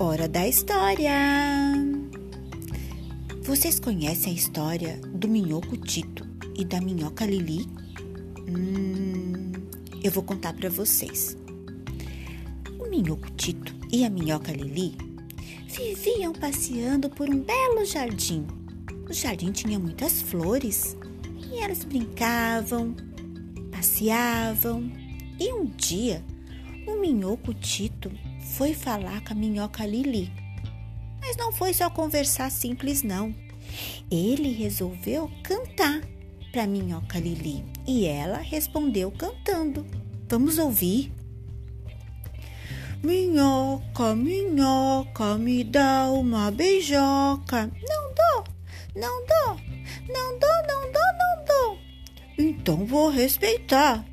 Hora da história! Vocês conhecem a história do minhoco Tito e da minhoca Lili? Hum, eu vou contar para vocês. O minhoco Tito e a minhoca Lili viviam passeando por um belo jardim. O jardim tinha muitas flores e elas brincavam, passeavam. E um dia, o minhoco Tito foi falar com a minhoca Lili. Mas não foi só conversar simples, não. Ele resolveu cantar para a minhoca Lili e ela respondeu cantando. Vamos ouvir. Minhoca, minhoca, me dá uma beijoca. Não dou, não dou, não dou, não dou, não dou. Então vou respeitar.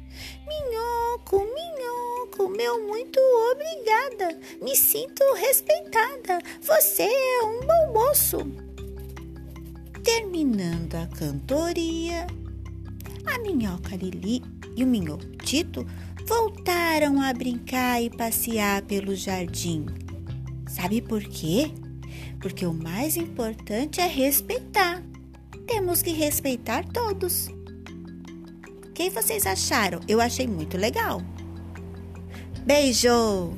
Meu muito obrigada. Me sinto respeitada. Você é um bom moço. Terminando a cantoria, a minhoca Lili e o minhoco Tito voltaram a brincar e passear pelo jardim. Sabe por quê? Porque o mais importante é respeitar. Temos que respeitar todos. O que vocês acharam? Eu achei muito legal. Beijo!